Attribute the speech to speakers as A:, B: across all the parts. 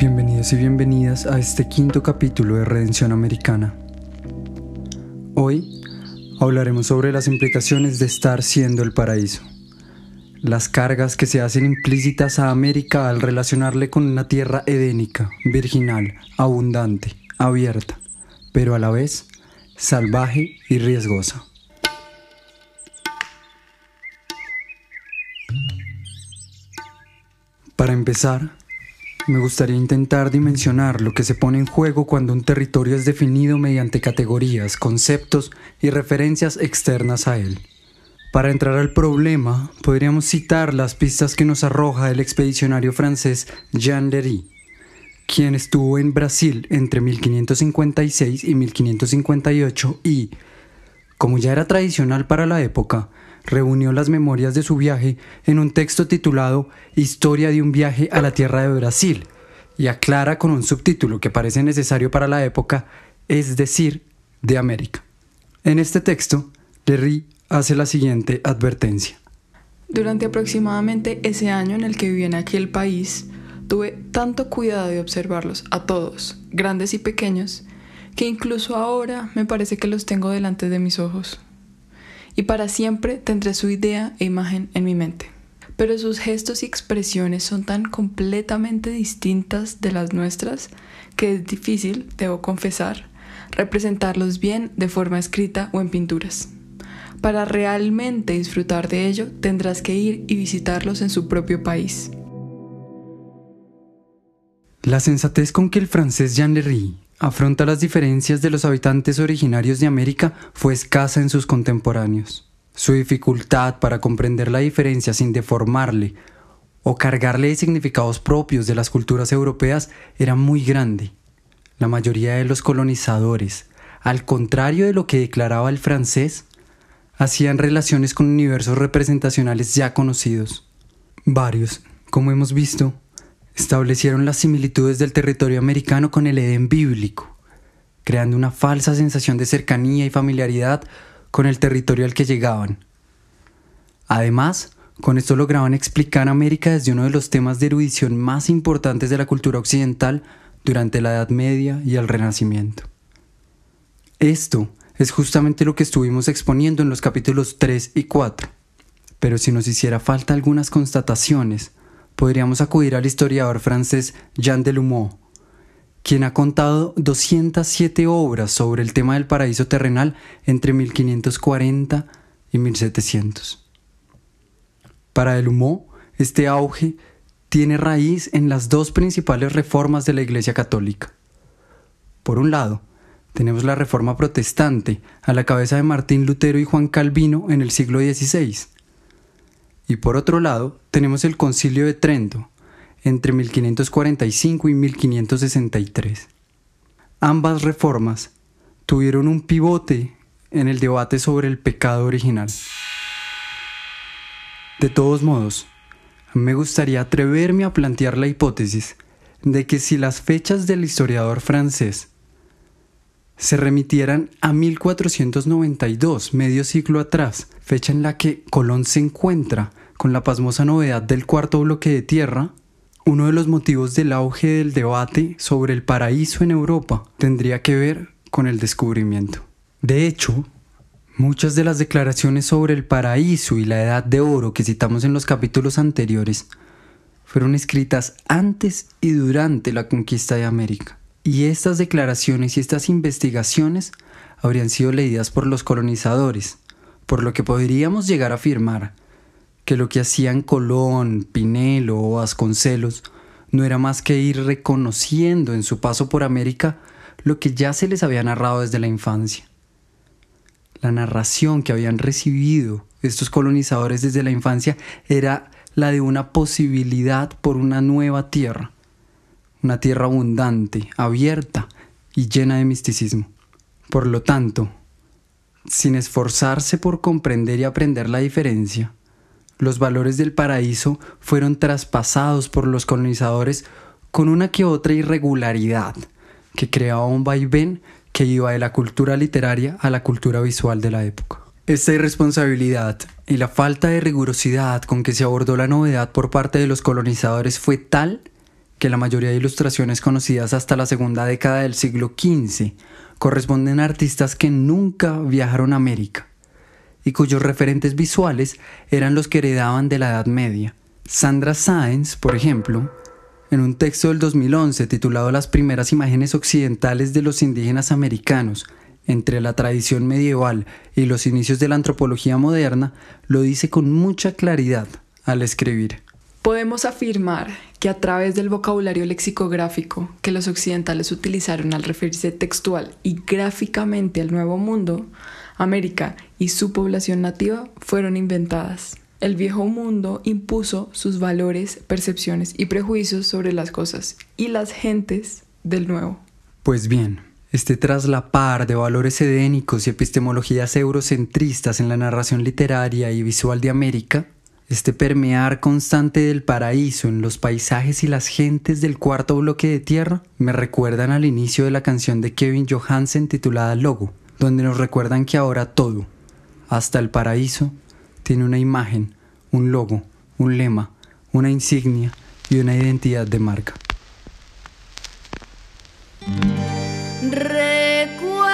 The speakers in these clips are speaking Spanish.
A: Bienvenidos y bienvenidas a este quinto capítulo de Redención Americana. Hoy hablaremos sobre las implicaciones de estar siendo el paraíso, las cargas que se hacen implícitas a América al relacionarle con una tierra edénica, virginal, abundante, abierta, pero a la vez salvaje y riesgosa. Para empezar, me gustaría intentar dimensionar lo que se pone en juego cuando un territorio es definido mediante categorías, conceptos y referencias externas a él. Para entrar al problema, podríamos citar las pistas que nos arroja el expedicionario francés Jean Lery, quien estuvo en Brasil entre 1556 y 1558 y, como ya era tradicional para la época, reunió las memorias de su viaje en un texto titulado Historia de un viaje a la tierra de Brasil y aclara con un subtítulo que parece necesario para la época, es decir, de América. En este texto, Lery hace la siguiente advertencia.
B: Durante aproximadamente ese año en el que viví en aquel país, tuve tanto cuidado de observarlos a todos, grandes y pequeños, que incluso ahora me parece que los tengo delante de mis ojos y para siempre tendré su idea e imagen en mi mente. Pero sus gestos y expresiones son tan completamente distintas de las nuestras que es difícil, debo confesar, representarlos bien de forma escrita o en pinturas. Para realmente disfrutar de ello, tendrás que ir y visitarlos en su propio país.
A: La sensatez con que el francés Jean Lery afronta las diferencias de los habitantes originarios de América fue escasa en sus contemporáneos. Su dificultad para comprender la diferencia sin deformarle o cargarle de significados propios de las culturas europeas era muy grande. La mayoría de los colonizadores, al contrario de lo que declaraba el francés, hacían relaciones con universos representacionales ya conocidos. Varios, como hemos visto, establecieron las similitudes del territorio americano con el Edén bíblico, creando una falsa sensación de cercanía y familiaridad con el territorio al que llegaban. Además, con esto lograban explicar América desde uno de los temas de erudición más importantes de la cultura occidental durante la Edad Media y el Renacimiento. Esto es justamente lo que estuvimos exponiendo en los capítulos 3 y 4, pero si nos hiciera falta algunas constataciones, podríamos acudir al historiador francés Jean Delumeau, quien ha contado 207 obras sobre el tema del paraíso terrenal entre 1540 y 1700. Para Delumeau, este auge tiene raíz en las dos principales reformas de la Iglesia Católica. Por un lado, tenemos la Reforma Protestante, a la cabeza de Martín Lutero y Juan Calvino en el siglo XVI, y por otro lado, tenemos el Concilio de Trento, entre 1545 y 1563. Ambas reformas tuvieron un pivote en el debate sobre el pecado original. De todos modos, me gustaría atreverme a plantear la hipótesis de que si las fechas del historiador francés se remitieran a 1492, medio siglo atrás, fecha en la que Colón se encuentra con la pasmosa novedad del cuarto bloque de tierra, uno de los motivos del auge del debate sobre el paraíso en Europa tendría que ver con el descubrimiento. De hecho, muchas de las declaraciones sobre el paraíso y la edad de oro que citamos en los capítulos anteriores fueron escritas antes y durante la conquista de América. Y estas declaraciones y estas investigaciones habrían sido leídas por los colonizadores, por lo que podríamos llegar a afirmar que lo que hacían Colón, Pinelo o Vasconcelos no era más que ir reconociendo en su paso por América lo que ya se les había narrado desde la infancia. La narración que habían recibido estos colonizadores desde la infancia era la de una posibilidad por una nueva tierra, una tierra abundante, abierta y llena de misticismo. Por lo tanto, sin esforzarse por comprender y aprender la diferencia, los valores del paraíso fueron traspasados por los colonizadores con una que otra irregularidad que creaba un vaivén que iba de la cultura literaria a la cultura visual de la época. Esta irresponsabilidad y la falta de rigurosidad con que se abordó la novedad por parte de los colonizadores fue tal que la mayoría de ilustraciones conocidas hasta la segunda década del siglo XV corresponden a artistas que nunca viajaron a América y cuyos referentes visuales eran los que heredaban de la Edad Media. Sandra Sáenz, por ejemplo, en un texto del 2011 titulado Las primeras imágenes occidentales de los indígenas americanos, entre la tradición medieval y los inicios de la antropología moderna, lo dice con mucha claridad al escribir.
B: Podemos afirmar que a través del vocabulario lexicográfico que los occidentales utilizaron al referirse textual y gráficamente al Nuevo Mundo, América y su población nativa fueron inventadas. El viejo mundo impuso sus valores, percepciones y prejuicios sobre las cosas y las gentes del nuevo.
A: Pues bien, este traslapar de valores edénicos y epistemologías eurocentristas en la narración literaria y visual de América, este permear constante del paraíso en los paisajes y las gentes del cuarto bloque de tierra, me recuerdan al inicio de la canción de Kevin Johansen titulada Logo, donde nos recuerdan que ahora todo, hasta el paraíso, tiene una imagen, un logo, un lema, una insignia y una identidad de marca.
C: Recuerdo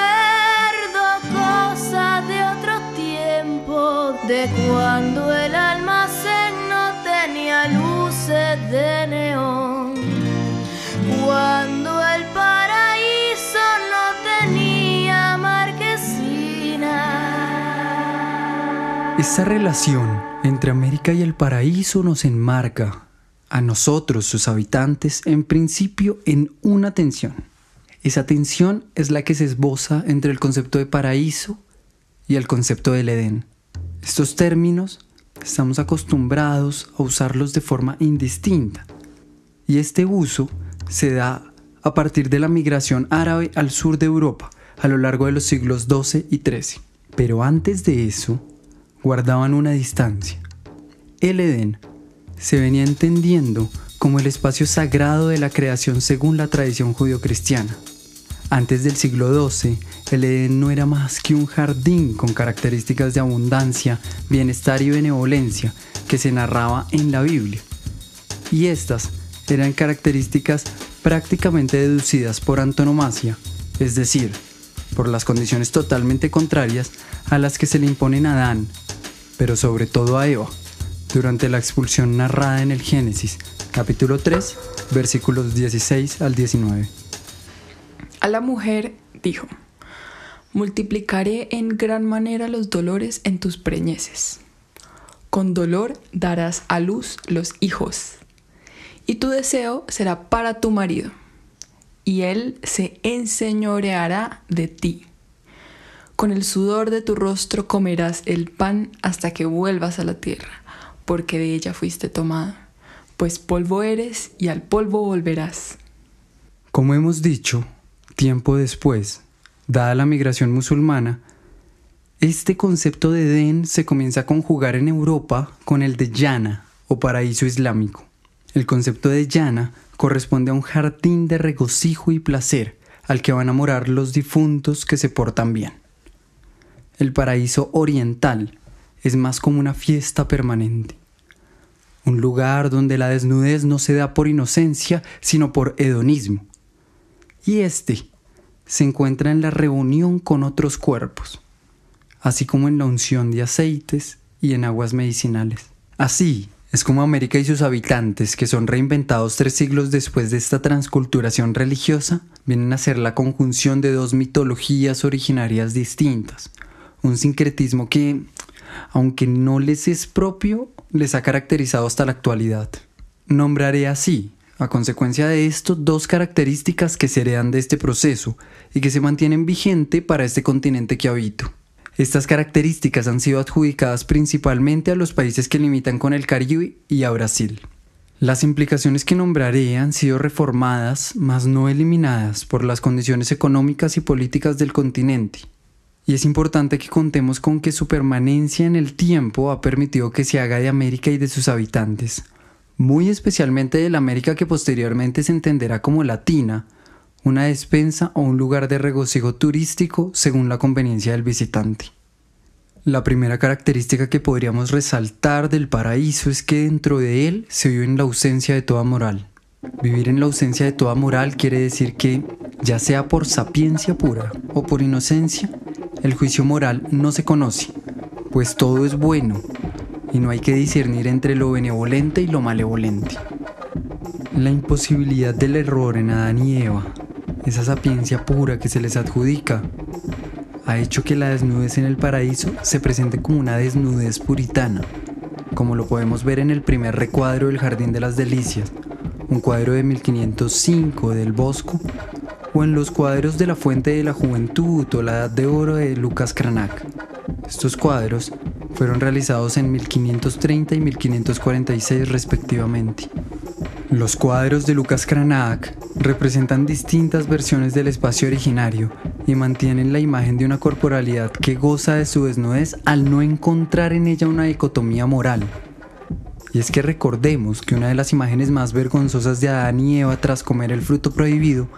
C: cosas de otro tiempo, de cuando el almacén no tenía luces de
A: Esa relación entre América y el paraíso nos enmarca a nosotros, sus habitantes, en principio en una tensión. Esa tensión es la que se esboza entre el concepto de paraíso y el concepto del Edén. Estos términos estamos acostumbrados a usarlos de forma indistinta y este uso se da a partir de la migración árabe al sur de Europa a lo largo de los siglos XII y XIII. Pero antes de eso, guardaban una distancia. El Edén se venía entendiendo como el espacio sagrado de la creación según la tradición judio-cristiana. Antes del siglo XII, el Edén no era más que un jardín con características de abundancia, bienestar y benevolencia que se narraba en la Biblia. Y estas eran características prácticamente deducidas por antonomasia, es decir, por las condiciones totalmente contrarias a las que se le imponen a Adán pero sobre todo a Eva, durante la expulsión narrada en el Génesis, capítulo 3, versículos 16 al 19.
B: A la mujer dijo, multiplicaré en gran manera los dolores en tus preñeces. Con dolor darás a luz los hijos, y tu deseo será para tu marido, y él se enseñoreará de ti. Con el sudor de tu rostro comerás el pan hasta que vuelvas a la tierra, porque de ella fuiste tomada, pues polvo eres y al polvo volverás.
A: Como hemos dicho, tiempo después, dada la migración musulmana, este concepto de Edén se comienza a conjugar en Europa con el de Yana o paraíso islámico. El concepto de Yana corresponde a un jardín de regocijo y placer al que van a morar los difuntos que se portan bien. El paraíso oriental es más como una fiesta permanente. Un lugar donde la desnudez no se da por inocencia, sino por hedonismo. Y este se encuentra en la reunión con otros cuerpos, así como en la unción de aceites y en aguas medicinales. Así es como América y sus habitantes, que son reinventados tres siglos después de esta transculturación religiosa, vienen a ser la conjunción de dos mitologías originarias distintas, un sincretismo que, aunque no les es propio, les ha caracterizado hasta la actualidad. Nombraré así, a consecuencia de esto, dos características que se de este proceso y que se mantienen vigente para este continente que habito. Estas características han sido adjudicadas principalmente a los países que limitan con el Caribe y a Brasil. Las implicaciones que nombraré han sido reformadas, mas no eliminadas, por las condiciones económicas y políticas del continente, y es importante que contemos con que su permanencia en el tiempo ha permitido que se haga de América y de sus habitantes, muy especialmente de la América que posteriormente se entenderá como latina, una despensa o un lugar de regocijo turístico según la conveniencia del visitante. La primera característica que podríamos resaltar del paraíso es que dentro de él se vive en la ausencia de toda moral. Vivir en la ausencia de toda moral quiere decir que, ya sea por sapiencia pura o por inocencia, el juicio moral no se conoce, pues todo es bueno y no hay que discernir entre lo benevolente y lo malevolente. La imposibilidad del error en Adán y Eva, esa sapiencia pura que se les adjudica, ha hecho que la desnudez en el paraíso se presente como una desnudez puritana, como lo podemos ver en el primer recuadro del Jardín de las Delicias, un cuadro de 1505 del Bosco, o en los cuadros de la Fuente de la Juventud o la Edad de Oro de Lucas Cranach. Estos cuadros fueron realizados en 1530 y 1546 respectivamente. Los cuadros de Lucas Cranach representan distintas versiones del espacio originario y mantienen la imagen de una corporalidad que goza de su desnudez al no encontrar en ella una dicotomía moral. Y es que recordemos que una de las imágenes más vergonzosas de Adán y Eva tras comer el fruto prohibido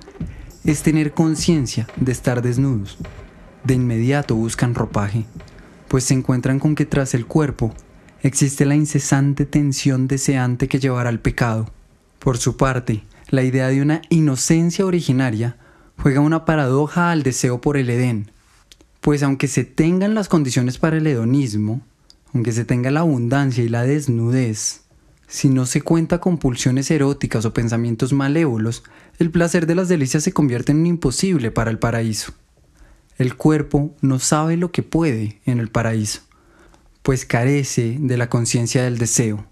A: es tener conciencia de estar desnudos. De inmediato buscan ropaje pues se encuentran con que tras el cuerpo existe la incesante tensión deseante que llevará al pecado. Por su parte, la idea de una inocencia originaria juega una paradoja al deseo por el Edén, pues aunque se tengan las condiciones para el hedonismo, aunque se tenga la abundancia y la desnudez, si no se cuenta con pulsiones eróticas o pensamientos malévolos, el placer de las delicias se convierte en un imposible para el paraíso. El cuerpo no sabe lo que puede en el paraíso, pues carece de la conciencia del deseo.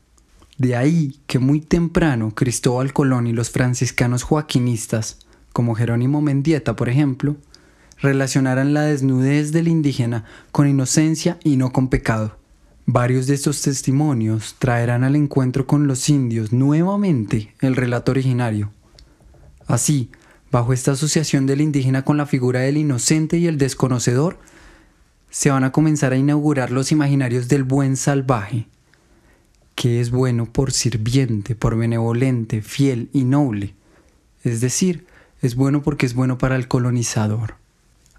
A: De ahí que muy temprano Cristóbal Colón y los franciscanos joaquinistas, como Jerónimo Mendieta por ejemplo, relacionaran la desnudez del indígena con inocencia y no con pecado. Varios de estos testimonios traerán al encuentro con los indios nuevamente el relato originario. Así, Bajo esta asociación del indígena con la figura del inocente y el desconocedor, se van a comenzar a inaugurar los imaginarios del buen salvaje, que es bueno por sirviente, por benevolente, fiel y noble, es decir, es bueno porque es bueno para el colonizador.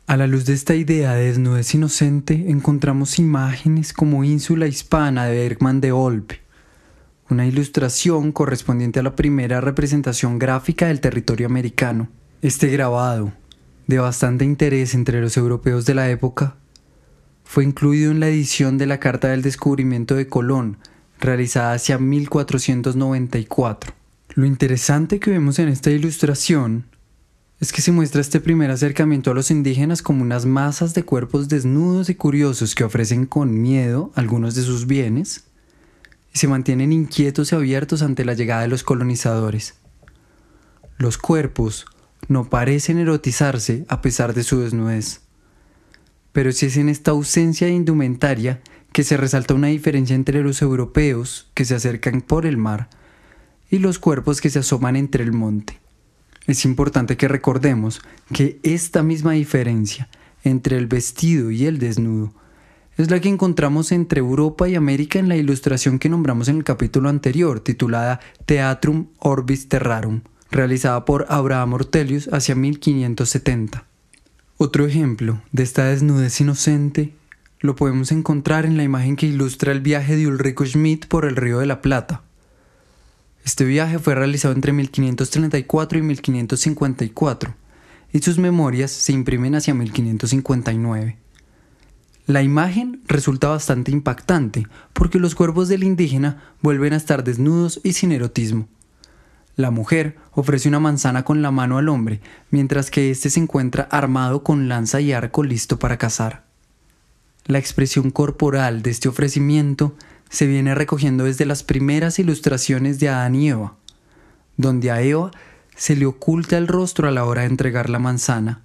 A: A la luz de esta idea de desnudez inocente, encontramos imágenes como Ínsula Hispana de Bergman de Olpe, una ilustración correspondiente a la primera representación gráfica del territorio americano. Este grabado, de bastante interés entre los europeos de la época, fue incluido en la edición de la Carta del Descubrimiento de Colón, realizada hacia 1494. Lo interesante que vemos en esta ilustración es que se muestra este primer acercamiento a los indígenas como unas masas de cuerpos desnudos y curiosos que ofrecen con miedo algunos de sus bienes y se mantienen inquietos y abiertos ante la llegada de los colonizadores. Los cuerpos no parecen erotizarse a pesar de su desnudez. Pero si es en esta ausencia de indumentaria que se resalta una diferencia entre los europeos que se acercan por el mar y los cuerpos que se asoman entre el monte. Es importante que recordemos que esta misma diferencia entre el vestido y el desnudo es la que encontramos entre Europa y América en la ilustración que nombramos en el capítulo anterior, titulada Teatrum Orbis Terrarum realizada por Abraham Ortelius hacia 1570. Otro ejemplo de esta desnudez inocente lo podemos encontrar en la imagen que ilustra el viaje de Ulrico Schmidt por el Río de la Plata. Este viaje fue realizado entre 1534 y 1554 y sus memorias se imprimen hacia 1559. La imagen resulta bastante impactante porque los cuerpos del indígena vuelven a estar desnudos y sin erotismo. La mujer ofrece una manzana con la mano al hombre, mientras que éste se encuentra armado con lanza y arco listo para cazar. La expresión corporal de este ofrecimiento se viene recogiendo desde las primeras ilustraciones de Adán y Eva, donde a Eva se le oculta el rostro a la hora de entregar la manzana.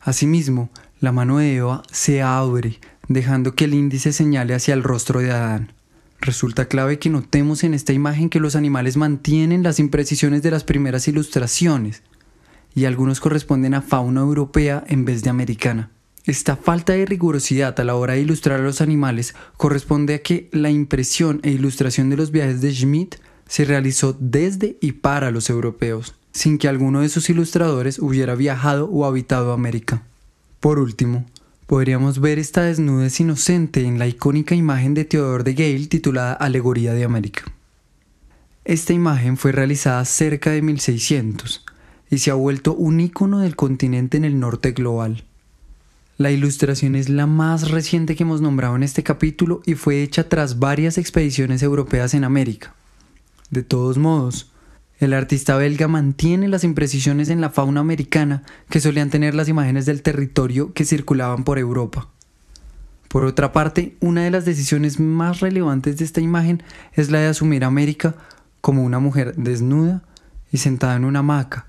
A: Asimismo, la mano de Eva se abre, dejando que el índice señale hacia el rostro de Adán. Resulta clave que notemos en esta imagen que los animales mantienen las imprecisiones de las primeras ilustraciones y algunos corresponden a fauna europea en vez de americana. Esta falta de rigurosidad a la hora de ilustrar a los animales corresponde a que la impresión e ilustración de los viajes de Schmidt se realizó desde y para los europeos, sin que alguno de sus ilustradores hubiera viajado o habitado América. Por último, podríamos ver esta desnudez inocente en la icónica imagen de Theodore de Gale titulada Alegoría de América. esta imagen fue realizada cerca de 1600 y se ha vuelto un icono del continente en el norte global. La ilustración es la más reciente que hemos nombrado en este capítulo y fue hecha tras varias expediciones europeas en América. De todos modos, el artista belga mantiene las imprecisiones en la fauna americana que solían tener las imágenes del territorio que circulaban por Europa. Por otra parte, una de las decisiones más relevantes de esta imagen es la de asumir a América como una mujer desnuda y sentada en una hamaca,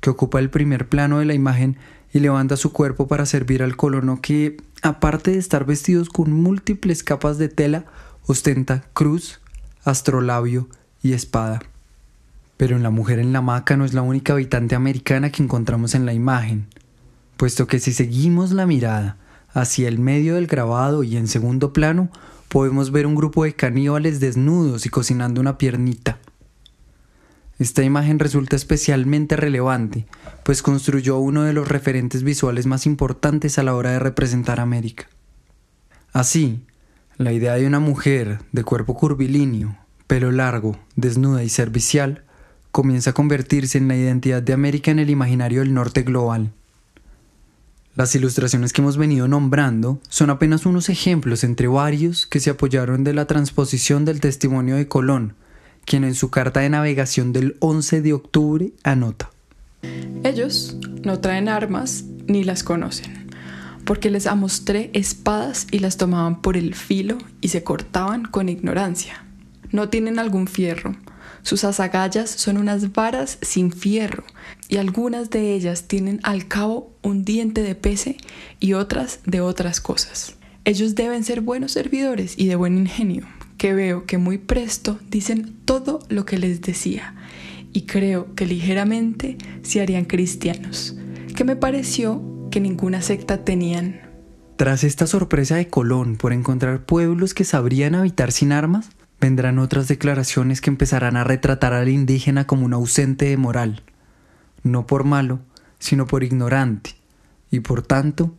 A: que ocupa el primer plano de la imagen y levanta su cuerpo para servir al colono que, aparte de estar vestidos con múltiples capas de tela, ostenta cruz, astrolabio y espada. Pero en la mujer en la hamaca no es la única habitante americana que encontramos en la imagen, puesto que si seguimos la mirada hacia el medio del grabado y en segundo plano, podemos ver un grupo de caníbales desnudos y cocinando una piernita. Esta imagen resulta especialmente relevante, pues construyó uno de los referentes visuales más importantes a la hora de representar América. Así, la idea de una mujer de cuerpo curvilíneo, pelo largo, desnuda y servicial, comienza a convertirse en la identidad de América en el imaginario del norte global. Las ilustraciones que hemos venido nombrando son apenas unos ejemplos entre varios que se apoyaron de la transposición del testimonio de Colón, quien en su carta de navegación del 11 de octubre anota.
B: Ellos no traen armas ni las conocen, porque les amostré espadas y las tomaban por el filo y se cortaban con ignorancia. No tienen algún fierro, sus azagallas son unas varas sin fierro, y algunas de ellas tienen al cabo un diente de pece y otras de otras cosas. Ellos deben ser buenos servidores y de buen ingenio, que veo que muy presto dicen todo lo que les decía, y creo que ligeramente se harían cristianos, que me pareció que ninguna secta tenían.
A: Tras esta sorpresa de Colón por encontrar pueblos que sabrían habitar sin armas, vendrán otras declaraciones que empezarán a retratar al indígena como un ausente de moral, no por malo, sino por ignorante, y por tanto,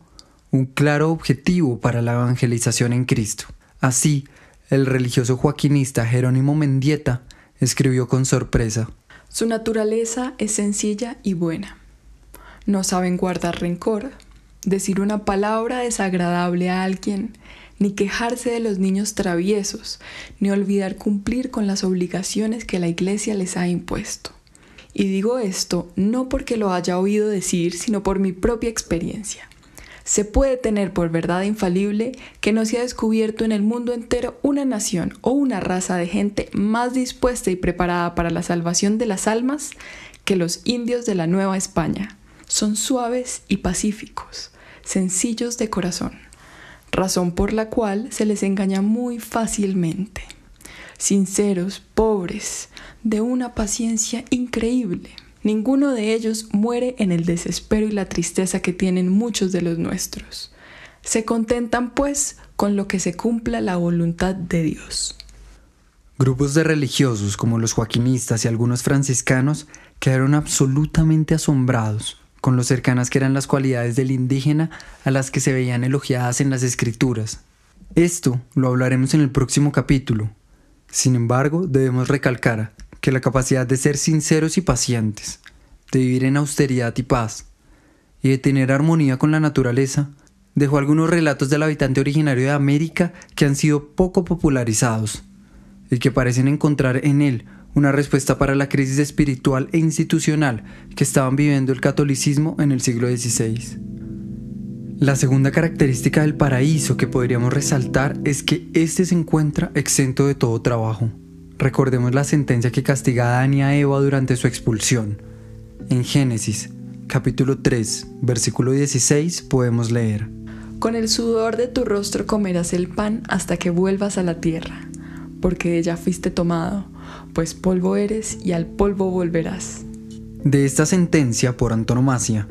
A: un claro objetivo para la evangelización en Cristo. Así, el religioso joaquinista Jerónimo Mendieta escribió con sorpresa.
B: Su naturaleza es sencilla y buena. No saben guardar rencor, decir una palabra desagradable a alguien, ni quejarse de los niños traviesos, ni olvidar cumplir con las obligaciones que la Iglesia les ha impuesto. Y digo esto no porque lo haya oído decir, sino por mi propia experiencia se puede tener por verdad infalible que no se ha descubierto en el mundo entero una nación o una raza de gente más dispuesta y preparada para la salvación de las almas que los indios de la Nueva España. Son suaves y pacíficos, sencillos de corazón, razón por la cual se les engaña muy fácilmente. Sinceros, pobres, de una paciencia increíble Ninguno de ellos muere en el desespero y la tristeza que tienen muchos de los nuestros. Se contentan, pues, con lo que se cumpla la voluntad de Dios.
A: Grupos de religiosos como los joaquinistas y algunos franciscanos quedaron absolutamente asombrados con lo cercanas que eran las cualidades del indígena a las que se veían elogiadas en las escrituras. Esto lo hablaremos en el próximo capítulo. Sin embargo, debemos recalcar que la capacidad de ser sinceros y pacientes, de vivir en austeridad y paz, y de tener armonía con la naturaleza, dejó algunos relatos del habitante originario de América que han sido poco popularizados, y que parecen encontrar en él una respuesta para la crisis espiritual e institucional que estaban viviendo el catolicismo en el siglo XVI. La segunda característica del paraíso que podríamos resaltar es que éste se encuentra exento de todo trabajo. Recordemos la sentencia que castiga a Adán y a Eva durante su expulsión. En Génesis, capítulo 3, versículo 16, podemos leer.
B: Con el sudor de tu rostro comerás el pan hasta que vuelvas a la tierra, porque de ella fuiste tomado, pues polvo eres y al polvo volverás.
A: De esta sentencia, por antonomasia,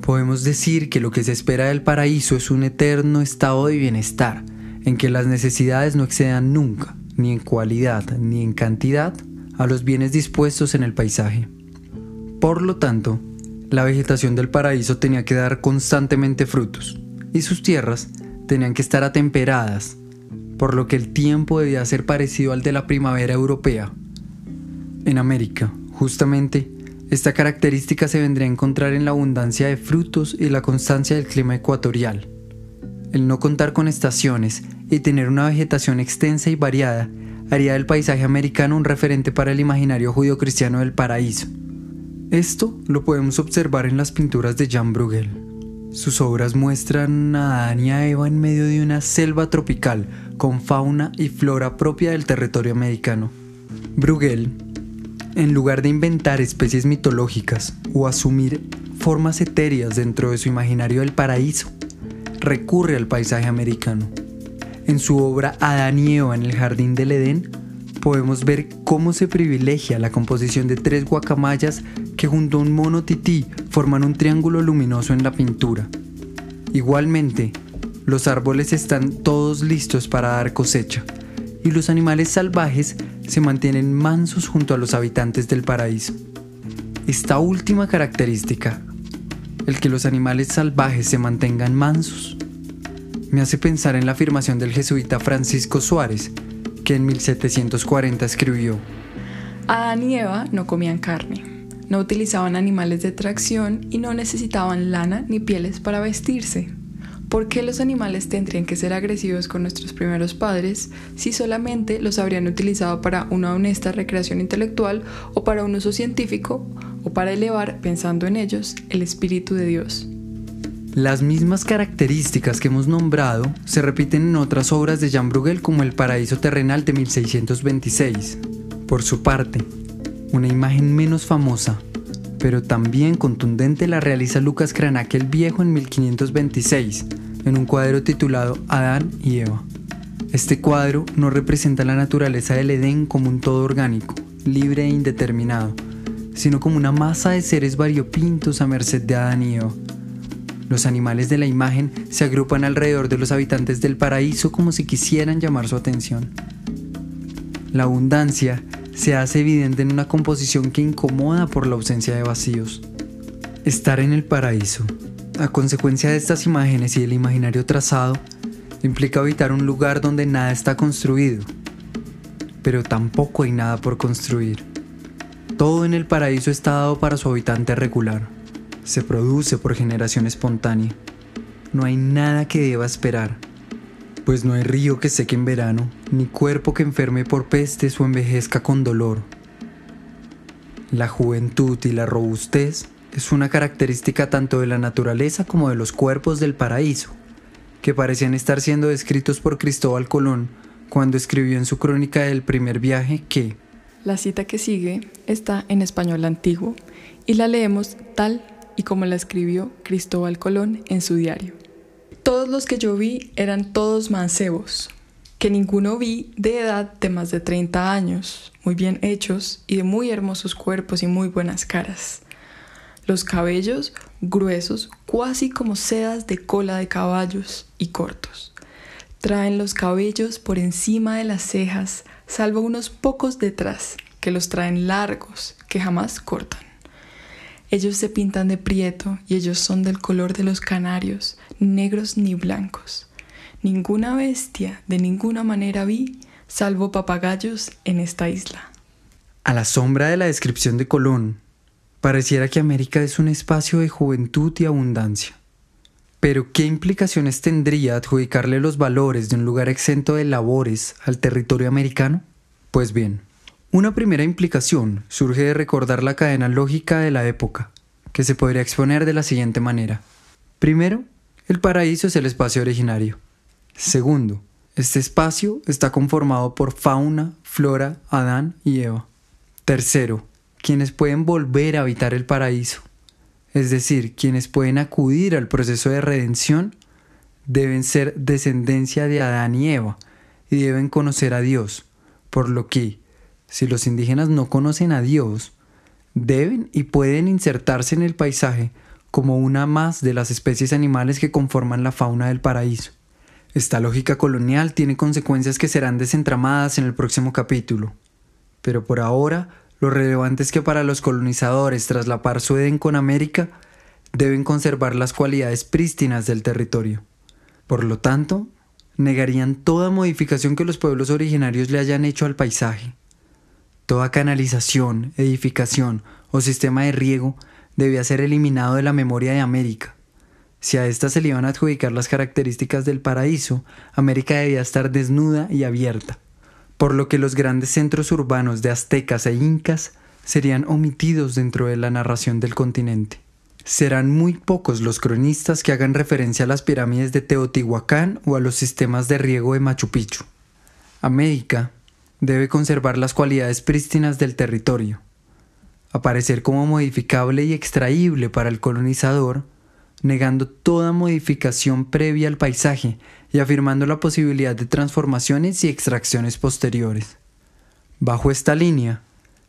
A: podemos decir que lo que se espera del paraíso es un eterno estado de bienestar, en que las necesidades no excedan nunca ni en cualidad ni en cantidad a los bienes dispuestos en el paisaje. Por lo tanto, la vegetación del paraíso tenía que dar constantemente frutos y sus tierras tenían que estar atemperadas, por lo que el tiempo debía ser parecido al de la primavera europea. En América, justamente, esta característica se vendría a encontrar en la abundancia de frutos y la constancia del clima ecuatorial. El no contar con estaciones y tener una vegetación extensa y variada haría del paisaje americano un referente para el imaginario judío-cristiano del paraíso. Esto lo podemos observar en las pinturas de Jean Bruegel. Sus obras muestran a Adán y a Eva en medio de una selva tropical con fauna y flora propia del territorio americano. Bruegel, en lugar de inventar especies mitológicas o asumir formas etéreas dentro de su imaginario del paraíso, recurre al paisaje americano. En su obra Adán y Eva en el Jardín del Edén, podemos ver cómo se privilegia la composición de tres guacamayas que junto a un mono tití forman un triángulo luminoso en la pintura. Igualmente, los árboles están todos listos para dar cosecha y los animales salvajes se mantienen mansos junto a los habitantes del paraíso. Esta última característica, el que los animales salvajes se mantengan mansos, me hace pensar en la afirmación del jesuita Francisco Suárez, que en 1740 escribió,
B: Adán y Eva no comían carne, no utilizaban animales de tracción y no necesitaban lana ni pieles para vestirse. ¿Por qué los animales tendrían que ser agresivos con nuestros primeros padres si solamente los habrían utilizado para una honesta recreación intelectual o para un uso científico para elevar, pensando en ellos, el Espíritu de Dios?
A: Las mismas características que hemos nombrado se repiten en otras obras de Jean Bruegel como El Paraíso Terrenal de 1626. Por su parte, una imagen menos famosa, pero también contundente la realiza Lucas Cranach el Viejo en 1526, en un cuadro titulado Adán y Eva. Este cuadro no representa la naturaleza del Edén como un todo orgánico, libre e indeterminado, sino como una masa de seres variopintos a merced de Adán los animales de la imagen se agrupan alrededor de los habitantes del paraíso como si quisieran llamar su atención. La abundancia se hace evidente en una composición que incomoda por la ausencia de vacíos. Estar en el paraíso, a consecuencia de estas imágenes y del imaginario trazado, implica habitar un lugar donde nada está construido, pero tampoco hay nada por construir. Todo en el paraíso está dado para su habitante regular se produce por generación espontánea. No hay nada que deba esperar, pues no hay río que seque en verano, ni cuerpo que enferme por pestes o envejezca con dolor. La juventud y la robustez es una característica tanto de la naturaleza como de los cuerpos del paraíso, que parecían estar siendo descritos por Cristóbal Colón cuando escribió en su crónica del primer viaje que
B: la cita que sigue está en español antiguo y la leemos tal y como la escribió Cristóbal Colón en su diario. Todos los que yo vi eran todos mancebos, que ninguno vi de edad de más de 30 años, muy bien hechos y de muy hermosos cuerpos y muy buenas caras. Los cabellos gruesos, cuasi como sedas de cola de caballos y cortos. Traen los cabellos por encima de las cejas, salvo unos pocos detrás, que los traen largos, que jamás cortan. Ellos se pintan de prieto y ellos son del color de los canarios, negros ni blancos. Ninguna bestia de ninguna manera vi, salvo papagayos en esta isla.
A: A la sombra de la descripción de Colón, pareciera que América es un espacio de juventud y abundancia. Pero ¿qué implicaciones tendría adjudicarle los valores de un lugar exento de labores al territorio americano? Pues bien, una primera implicación surge de recordar la cadena lógica de la época, que se podría exponer de la siguiente manera. Primero, el paraíso es el espacio originario. Segundo, este espacio está conformado por fauna, flora, Adán y Eva. Tercero, quienes pueden volver a habitar el paraíso, es decir, quienes pueden acudir al proceso de redención, deben ser descendencia de Adán y Eva y deben conocer a Dios, por lo que, si los indígenas no conocen a Dios, deben y pueden insertarse en el paisaje como una más de las especies animales que conforman la fauna del paraíso. Esta lógica colonial tiene consecuencias que serán desentramadas en el próximo capítulo. Pero por ahora, lo relevante es que para los colonizadores, tras la par su Edén con América, deben conservar las cualidades prístinas del territorio. Por lo tanto, negarían toda modificación que los pueblos originarios le hayan hecho al paisaje. Toda canalización, edificación o sistema de riego debía ser eliminado de la memoria de América. Si a ésta se le iban a adjudicar las características del paraíso, América debía estar desnuda y abierta, por lo que los grandes centros urbanos de aztecas e incas serían omitidos dentro de la narración del continente. Serán muy pocos los cronistas que hagan referencia a las pirámides de Teotihuacán o a los sistemas de riego de Machu Picchu. América debe conservar las cualidades prístinas del territorio, aparecer como modificable y extraíble para el colonizador, negando toda modificación previa al paisaje y afirmando la posibilidad de transformaciones y extracciones posteriores. Bajo esta línea,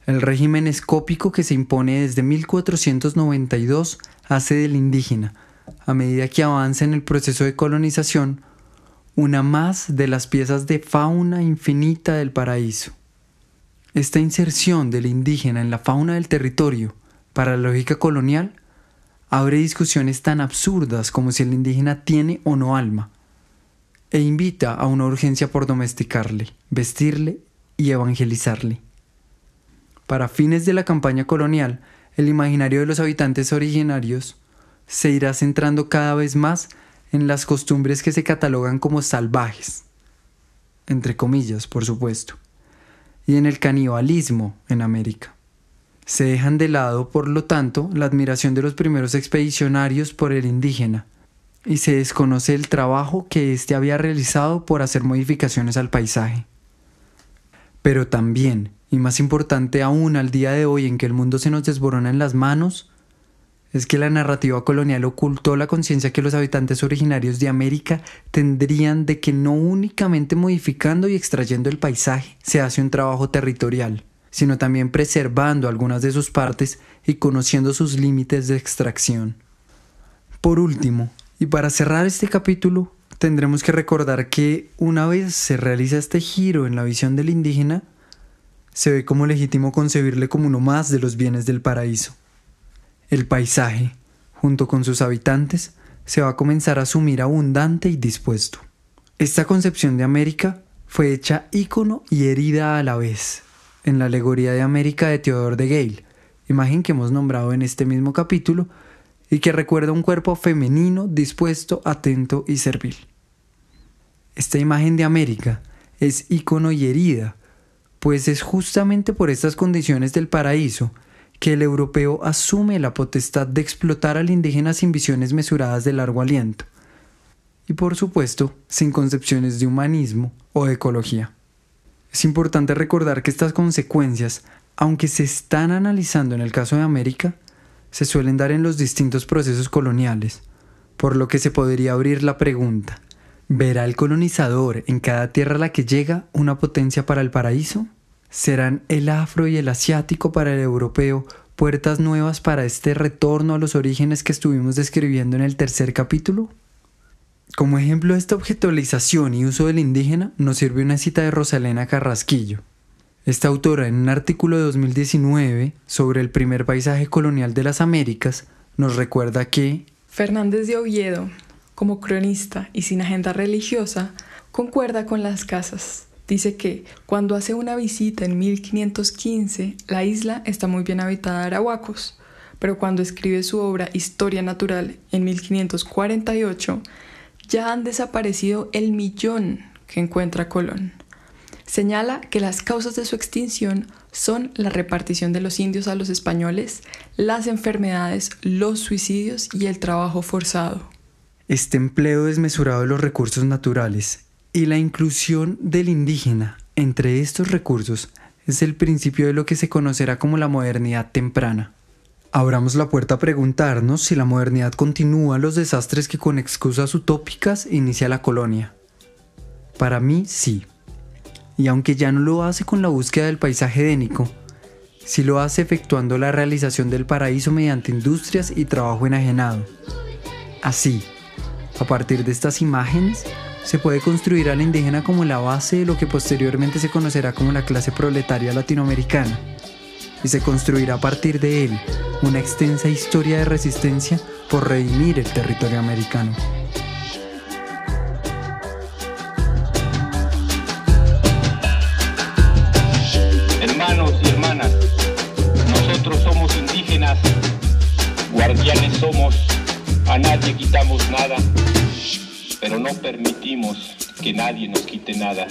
A: el régimen escópico que se impone desde 1492 hace del indígena, a medida que avanza en el proceso de colonización, una más de las piezas de fauna infinita del paraíso. Esta inserción del indígena en la fauna del territorio para la lógica colonial abre discusiones tan absurdas como si el indígena tiene o no alma, e invita a una urgencia por domesticarle, vestirle y evangelizarle. Para fines de la campaña colonial, el imaginario de los habitantes originarios se irá centrando cada vez más en las costumbres que se catalogan como salvajes, entre comillas, por supuesto, y en el canibalismo en América. Se dejan de lado, por lo tanto, la admiración de los primeros expedicionarios por el indígena, y se desconoce el trabajo que éste había realizado por hacer modificaciones al paisaje. Pero también, y más importante aún al día de hoy en que el mundo se nos desborona en las manos, es que la narrativa colonial ocultó la conciencia que los habitantes originarios de América tendrían de que no únicamente modificando y extrayendo el paisaje se hace un trabajo territorial, sino también preservando algunas de sus partes y conociendo sus límites de extracción. Por último, y para cerrar este capítulo, tendremos que recordar que una vez se realiza este giro en la visión del indígena, se ve como legítimo concebirle como uno más de los bienes del paraíso. El paisaje, junto con sus habitantes, se va a comenzar a asumir abundante y dispuesto. Esta concepción de América fue hecha ícono y herida a la vez, en la alegoría de América de Theodore de Gale, imagen que hemos nombrado en este mismo capítulo y que recuerda un cuerpo femenino dispuesto, atento y servil. Esta imagen de América es ícono y herida, pues es justamente por estas condiciones del paraíso que el europeo asume la potestad de explotar al indígena sin visiones mesuradas de largo aliento, y por supuesto sin concepciones de humanismo o ecología. Es importante recordar que estas consecuencias, aunque se están analizando en el caso de América, se suelen dar en los distintos procesos coloniales, por lo que se podría abrir la pregunta, ¿verá el colonizador en cada tierra a la que llega una potencia para el paraíso? ¿Serán el afro y el asiático para el europeo puertas nuevas para este retorno a los orígenes que estuvimos describiendo en el tercer capítulo? Como ejemplo de esta objetualización y uso del indígena nos sirve una cita de Rosalena Carrasquillo. Esta autora en un artículo de 2019 sobre el primer paisaje colonial de las Américas nos recuerda que
B: Fernández de Oviedo, como cronista y sin agenda religiosa, concuerda con las casas, Dice que cuando hace una visita en 1515, la isla está muy bien habitada de arahuacos, pero cuando escribe su obra Historia Natural en 1548, ya han desaparecido el millón que encuentra Colón. Señala que las causas de su extinción son la repartición de los indios a los españoles, las enfermedades, los suicidios y el trabajo forzado.
A: Este empleo desmesurado de los recursos naturales y la inclusión del indígena entre estos recursos es el principio de lo que se conocerá como la modernidad temprana. Abramos la puerta a preguntarnos si la modernidad continúa los desastres que con excusas utópicas inicia la colonia. Para mí sí. Y aunque ya no lo hace con la búsqueda del paisaje édnico, sí lo hace efectuando la realización del paraíso mediante industrias y trabajo enajenado. Así, a partir de estas imágenes, se puede construir al indígena como la base de lo que posteriormente se conocerá como la clase proletaria latinoamericana, y se construirá a partir de él una extensa historia de resistencia por redimir el territorio americano.
D: Hermanos y hermanas, nosotros somos indígenas, guardianes somos, a nadie quitamos nada, pero no permitimos que nadie nos quite nada.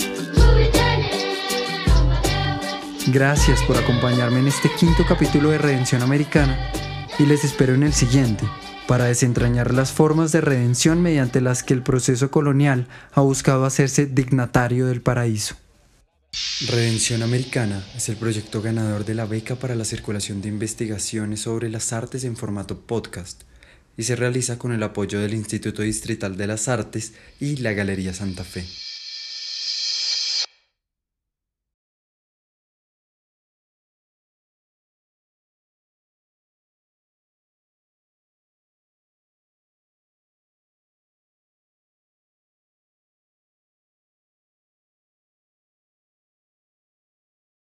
A: Gracias por acompañarme en este quinto capítulo de Redención Americana y les espero en el siguiente para desentrañar las formas de redención mediante las que el proceso colonial ha buscado hacerse dignatario del paraíso. Redención Americana es el proyecto ganador de la beca para la circulación de investigaciones sobre las artes en formato podcast y se realiza con el apoyo del Instituto Distrital de las Artes y la Galería Santa Fe.